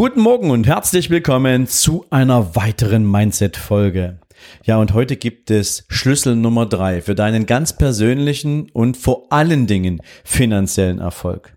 Guten Morgen und herzlich willkommen zu einer weiteren Mindset-Folge. Ja, und heute gibt es Schlüssel Nummer drei für deinen ganz persönlichen und vor allen Dingen finanziellen Erfolg.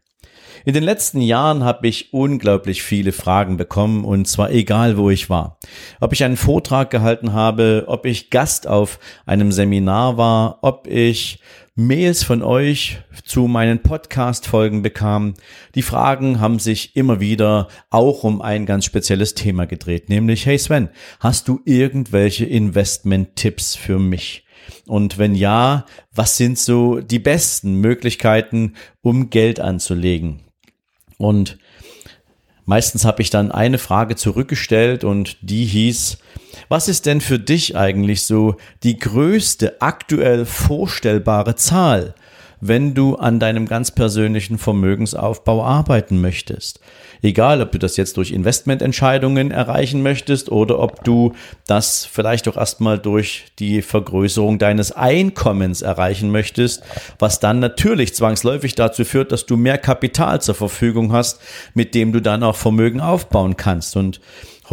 In den letzten Jahren habe ich unglaublich viele Fragen bekommen und zwar egal wo ich war. Ob ich einen Vortrag gehalten habe, ob ich Gast auf einem Seminar war, ob ich Mails von euch zu meinen Podcast-Folgen bekam. Die Fragen haben sich immer wieder auch um ein ganz spezielles Thema gedreht, nämlich, hey Sven, hast du irgendwelche Investment-Tipps für mich? Und wenn ja, was sind so die besten Möglichkeiten, um Geld anzulegen? Und meistens habe ich dann eine Frage zurückgestellt und die hieß, was ist denn für dich eigentlich so die größte aktuell vorstellbare Zahl, wenn du an deinem ganz persönlichen Vermögensaufbau arbeiten möchtest? Egal, ob du das jetzt durch Investmententscheidungen erreichen möchtest oder ob du das vielleicht auch erstmal durch die Vergrößerung deines Einkommens erreichen möchtest, was dann natürlich zwangsläufig dazu führt, dass du mehr Kapital zur Verfügung hast, mit dem du dann auch Vermögen aufbauen kannst. Und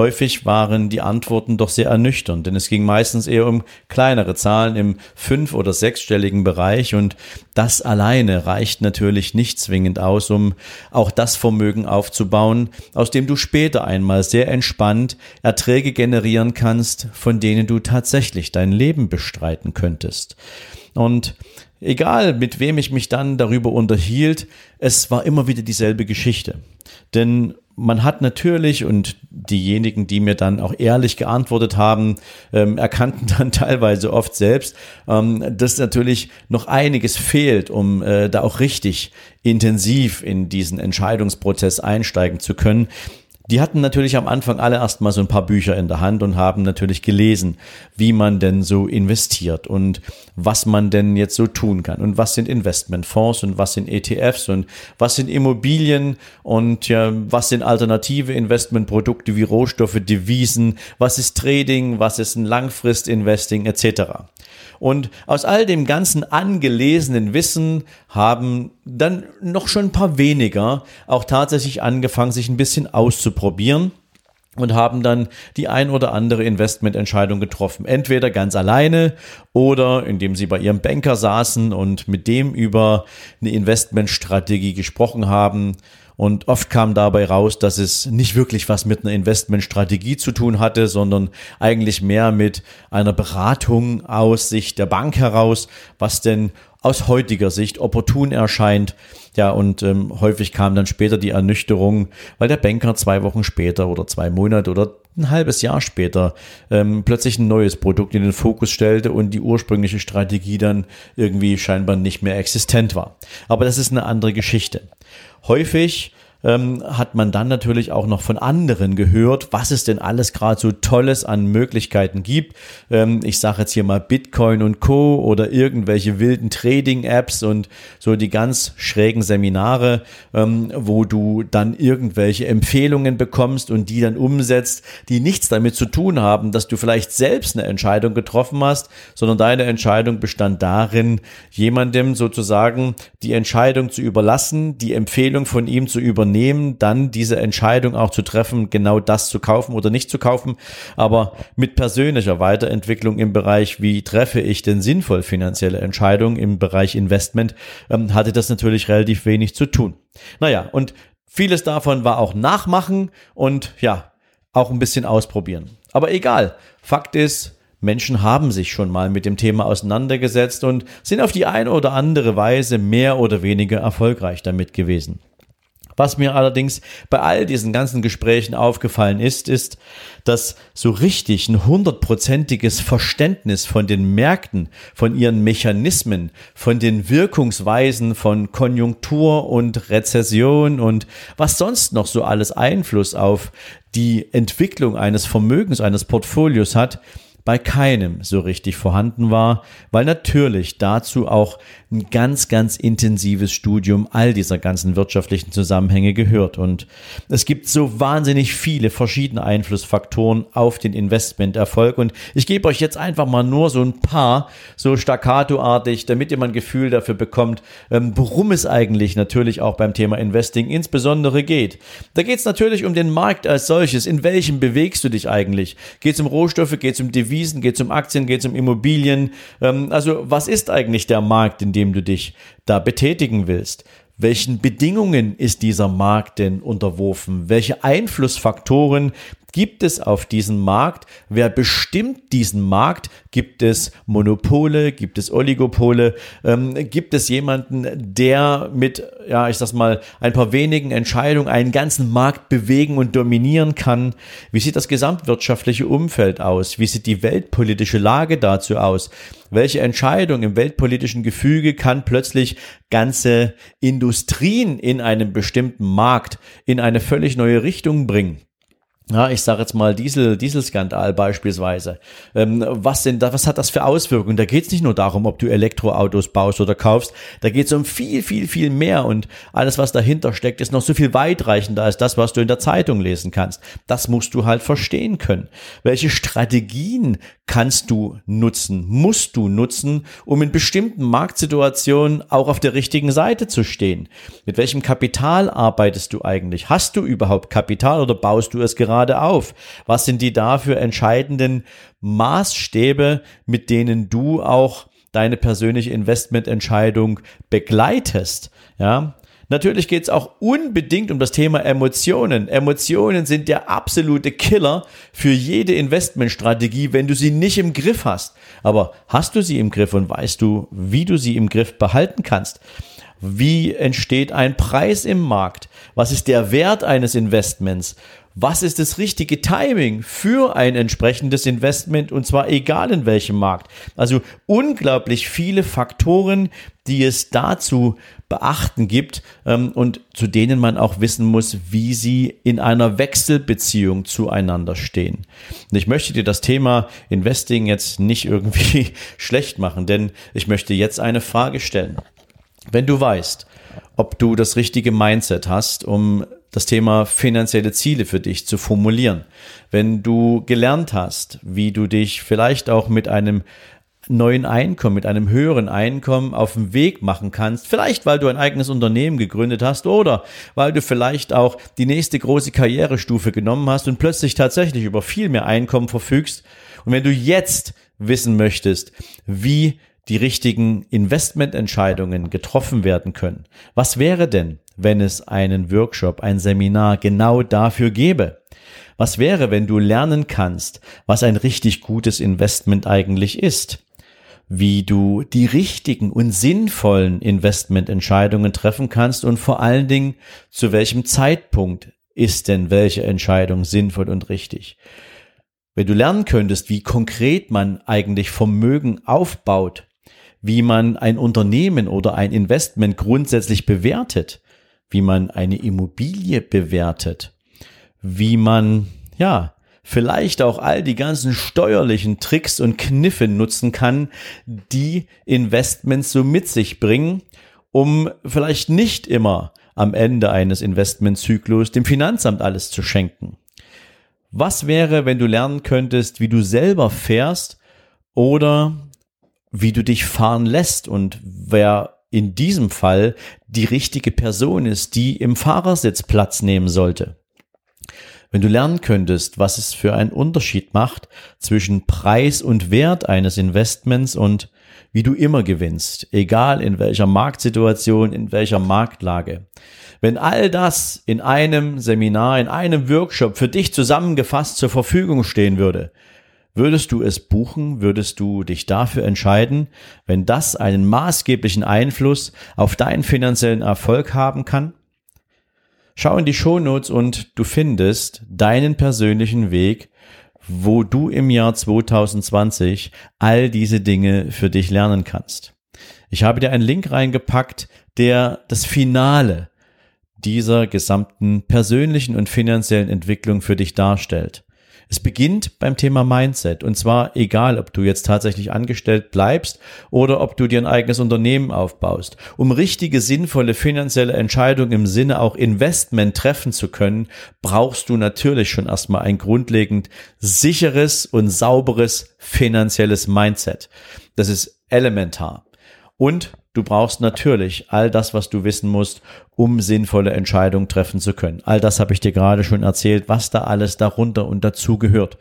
Häufig waren die Antworten doch sehr ernüchternd, denn es ging meistens eher um kleinere Zahlen im fünf- oder sechsstelligen Bereich und das alleine reicht natürlich nicht zwingend aus, um auch das Vermögen aufzubauen, aus dem du später einmal sehr entspannt Erträge generieren kannst, von denen du tatsächlich dein Leben bestreiten könntest. Und egal mit wem ich mich dann darüber unterhielt, es war immer wieder dieselbe Geschichte. Denn man hat natürlich, und diejenigen, die mir dann auch ehrlich geantwortet haben, ähm, erkannten dann teilweise oft selbst, ähm, dass natürlich noch einiges fehlt, um äh, da auch richtig intensiv in diesen Entscheidungsprozess einsteigen zu können. Die hatten natürlich am Anfang alle erstmal so ein paar Bücher in der Hand und haben natürlich gelesen, wie man denn so investiert und was man denn jetzt so tun kann und was sind Investmentfonds und was sind ETFs und was sind Immobilien und ja, was sind alternative Investmentprodukte wie Rohstoffe, Devisen, was ist Trading, was ist ein Langfristinvesting etc. Und aus all dem ganzen angelesenen Wissen haben dann noch schon ein paar weniger auch tatsächlich angefangen, sich ein bisschen auszuprobieren und haben dann die ein oder andere Investmententscheidung getroffen. Entweder ganz alleine oder indem sie bei ihrem Banker saßen und mit dem über eine Investmentstrategie gesprochen haben und oft kam dabei raus, dass es nicht wirklich was mit einer Investmentstrategie zu tun hatte, sondern eigentlich mehr mit einer Beratung aus Sicht der Bank heraus, was denn aus heutiger Sicht opportun erscheint. Ja, und ähm, häufig kam dann später die Ernüchterung, weil der Banker zwei Wochen später oder zwei Monate oder ein halbes Jahr später ähm, plötzlich ein neues Produkt in den Fokus stellte und die ursprüngliche Strategie dann irgendwie scheinbar nicht mehr existent war. Aber das ist eine andere Geschichte. Häufig ähm, hat man dann natürlich auch noch von anderen gehört, was es denn alles gerade so Tolles an Möglichkeiten gibt. Ähm, ich sage jetzt hier mal Bitcoin und Co. oder irgendwelche wilden Trading-Apps und so die ganz schrägen Seminare, ähm, wo du dann irgendwelche Empfehlungen bekommst und die dann umsetzt, die nichts damit zu tun haben, dass du vielleicht selbst eine Entscheidung getroffen hast, sondern deine Entscheidung bestand darin, jemandem sozusagen die Entscheidung zu überlassen, die Empfehlung von ihm zu übernehmen Unternehmen dann diese Entscheidung auch zu treffen, genau das zu kaufen oder nicht zu kaufen. Aber mit persönlicher Weiterentwicklung im Bereich, wie treffe ich denn sinnvoll finanzielle Entscheidungen im Bereich Investment, ähm, hatte das natürlich relativ wenig zu tun. Naja, und vieles davon war auch Nachmachen und ja, auch ein bisschen ausprobieren. Aber egal. Fakt ist, Menschen haben sich schon mal mit dem Thema auseinandergesetzt und sind auf die eine oder andere Weise mehr oder weniger erfolgreich damit gewesen. Was mir allerdings bei all diesen ganzen Gesprächen aufgefallen ist, ist, dass so richtig ein hundertprozentiges Verständnis von den Märkten, von ihren Mechanismen, von den Wirkungsweisen von Konjunktur und Rezession und was sonst noch so alles Einfluss auf die Entwicklung eines Vermögens, eines Portfolios hat, bei keinem so richtig vorhanden war, weil natürlich dazu auch ein ganz, ganz intensives Studium all dieser ganzen wirtschaftlichen Zusammenhänge gehört. Und es gibt so wahnsinnig viele verschiedene Einflussfaktoren auf den Investmenterfolg. Und ich gebe euch jetzt einfach mal nur so ein paar, so staccatoartig, damit ihr mal ein Gefühl dafür bekommt, ähm, worum es eigentlich natürlich auch beim Thema Investing insbesondere geht. Da geht es natürlich um den Markt als solches. In welchem bewegst du dich eigentlich? Geht es um Rohstoffe? Geht es um Devisen? Geht es um Aktien? Geht es um Immobilien? Ähm, also was ist eigentlich der Markt, in dem du dich da betätigen willst. Welchen Bedingungen ist dieser Markt denn unterworfen? Welche Einflussfaktoren gibt es auf diesen Markt? Wer bestimmt diesen Markt? Gibt es Monopole? Gibt es Oligopole? Ähm, gibt es jemanden, der mit, ja, ich sag mal, ein paar wenigen Entscheidungen einen ganzen Markt bewegen und dominieren kann? Wie sieht das gesamtwirtschaftliche Umfeld aus? Wie sieht die weltpolitische Lage dazu aus? Welche Entscheidung im weltpolitischen Gefüge kann plötzlich ganze Industrien in einem bestimmten Markt in eine völlig neue Richtung bringen? Ja, ich sage jetzt mal Diesel, Dieselskandal beispielsweise. Ähm, was denn da, was hat das für Auswirkungen? Da geht es nicht nur darum, ob du Elektroautos baust oder kaufst. Da geht es um viel, viel, viel mehr und alles, was dahinter steckt, ist noch so viel weitreichender als das, was du in der Zeitung lesen kannst. Das musst du halt verstehen können. Welche Strategien kannst du nutzen, musst du nutzen, um in bestimmten Marktsituationen auch auf der richtigen Seite zu stehen? Mit welchem Kapital arbeitest du eigentlich? Hast du überhaupt Kapital oder baust du es gerade? Gerade auf? Was sind die dafür entscheidenden Maßstäbe, mit denen du auch deine persönliche Investmententscheidung begleitest? Ja, Natürlich geht es auch unbedingt um das Thema Emotionen. Emotionen sind der absolute Killer für jede Investmentstrategie, wenn du sie nicht im Griff hast. Aber hast du sie im Griff und weißt du, wie du sie im Griff behalten kannst? Wie entsteht ein Preis im Markt? Was ist der Wert eines Investments? Was ist das richtige Timing für ein entsprechendes Investment und zwar egal in welchem Markt. Also unglaublich viele Faktoren, die es dazu beachten gibt ähm, und zu denen man auch wissen muss, wie sie in einer Wechselbeziehung zueinander stehen. Und ich möchte dir das Thema Investing jetzt nicht irgendwie schlecht machen, denn ich möchte jetzt eine Frage stellen. Wenn du weißt, ob du das richtige Mindset hast, um das Thema finanzielle Ziele für dich zu formulieren. Wenn du gelernt hast, wie du dich vielleicht auch mit einem neuen Einkommen, mit einem höheren Einkommen auf den Weg machen kannst. Vielleicht, weil du ein eigenes Unternehmen gegründet hast oder weil du vielleicht auch die nächste große Karrierestufe genommen hast und plötzlich tatsächlich über viel mehr Einkommen verfügst. Und wenn du jetzt wissen möchtest, wie die richtigen Investmententscheidungen getroffen werden können, was wäre denn, wenn es einen Workshop, ein Seminar genau dafür gäbe? Was wäre, wenn du lernen kannst, was ein richtig gutes Investment eigentlich ist? Wie du die richtigen und sinnvollen Investmententscheidungen treffen kannst und vor allen Dingen, zu welchem Zeitpunkt ist denn welche Entscheidung sinnvoll und richtig? Wenn du lernen könntest, wie konkret man eigentlich Vermögen aufbaut, wie man ein Unternehmen oder ein Investment grundsätzlich bewertet, wie man eine Immobilie bewertet, wie man, ja, vielleicht auch all die ganzen steuerlichen Tricks und Kniffe nutzen kann, die Investments so mit sich bringen, um vielleicht nicht immer am Ende eines Investmentzyklus dem Finanzamt alles zu schenken. Was wäre, wenn du lernen könntest, wie du selber fährst oder wie du dich fahren lässt und wer in diesem Fall die richtige Person ist, die im Fahrersitz Platz nehmen sollte. Wenn du lernen könntest, was es für einen Unterschied macht zwischen Preis und Wert eines Investments und wie du immer gewinnst, egal in welcher Marktsituation, in welcher Marktlage. Wenn all das in einem Seminar, in einem Workshop für dich zusammengefasst zur Verfügung stehen würde, Würdest du es buchen? Würdest du dich dafür entscheiden, wenn das einen maßgeblichen Einfluss auf deinen finanziellen Erfolg haben kann? Schau in die Shownotes und du findest deinen persönlichen Weg, wo du im Jahr 2020 all diese Dinge für dich lernen kannst. Ich habe dir einen Link reingepackt, der das Finale dieser gesamten persönlichen und finanziellen Entwicklung für dich darstellt. Es beginnt beim Thema Mindset und zwar egal, ob du jetzt tatsächlich angestellt bleibst oder ob du dir ein eigenes Unternehmen aufbaust. Um richtige, sinnvolle finanzielle Entscheidungen im Sinne auch Investment treffen zu können, brauchst du natürlich schon erstmal ein grundlegend sicheres und sauberes finanzielles Mindset. Das ist elementar. Und du brauchst natürlich all das, was du wissen musst, um sinnvolle Entscheidungen treffen zu können. All das habe ich dir gerade schon erzählt, was da alles darunter und dazu gehört.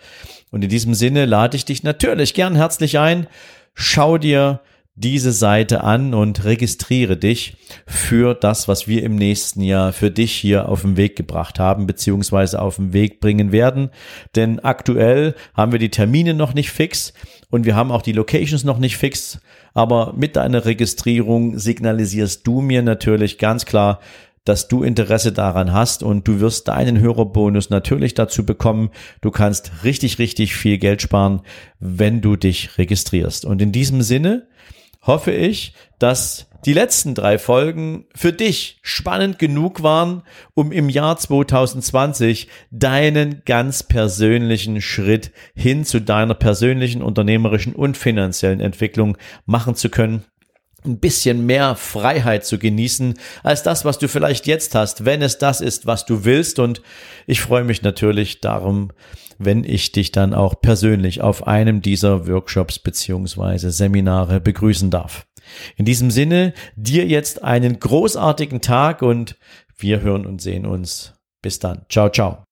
Und in diesem Sinne lade ich dich natürlich gern herzlich ein. Schau dir diese Seite an und registriere dich für das, was wir im nächsten Jahr für dich hier auf den Weg gebracht haben, beziehungsweise auf den Weg bringen werden. Denn aktuell haben wir die Termine noch nicht fix und wir haben auch die Locations noch nicht fix. Aber mit deiner Registrierung signalisierst du mir natürlich ganz klar, dass du Interesse daran hast und du wirst deinen Hörerbonus natürlich dazu bekommen. Du kannst richtig, richtig viel Geld sparen, wenn du dich registrierst. Und in diesem Sinne hoffe ich, dass die letzten drei Folgen für dich spannend genug waren, um im Jahr 2020 deinen ganz persönlichen Schritt hin zu deiner persönlichen unternehmerischen und finanziellen Entwicklung machen zu können ein bisschen mehr Freiheit zu genießen als das, was du vielleicht jetzt hast, wenn es das ist, was du willst. Und ich freue mich natürlich darum, wenn ich dich dann auch persönlich auf einem dieser Workshops beziehungsweise Seminare begrüßen darf. In diesem Sinne, dir jetzt einen großartigen Tag und wir hören und sehen uns. Bis dann. Ciao, ciao.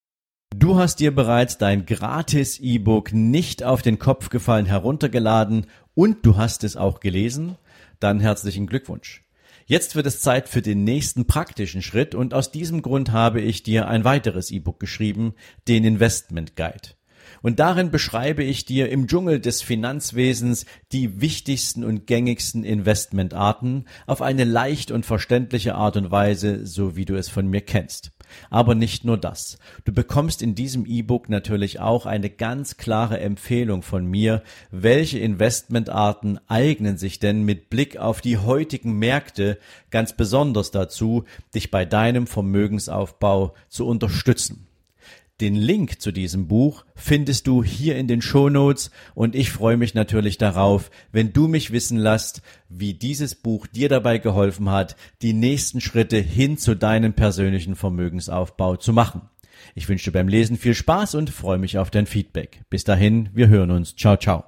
Du hast dir bereits dein gratis E-Book nicht auf den Kopf gefallen heruntergeladen und du hast es auch gelesen? Dann herzlichen Glückwunsch. Jetzt wird es Zeit für den nächsten praktischen Schritt und aus diesem Grund habe ich dir ein weiteres E-Book geschrieben, den Investment Guide. Und darin beschreibe ich dir im Dschungel des Finanzwesens die wichtigsten und gängigsten Investmentarten auf eine leicht und verständliche Art und Weise, so wie du es von mir kennst. Aber nicht nur das. Du bekommst in diesem E-Book natürlich auch eine ganz klare Empfehlung von mir, welche Investmentarten eignen sich denn mit Blick auf die heutigen Märkte ganz besonders dazu, dich bei deinem Vermögensaufbau zu unterstützen. Den Link zu diesem Buch findest du hier in den Shownotes und ich freue mich natürlich darauf, wenn du mich wissen lässt, wie dieses Buch dir dabei geholfen hat, die nächsten Schritte hin zu deinem persönlichen Vermögensaufbau zu machen. Ich wünsche dir beim Lesen viel Spaß und freue mich auf dein Feedback. Bis dahin, wir hören uns. Ciao, ciao.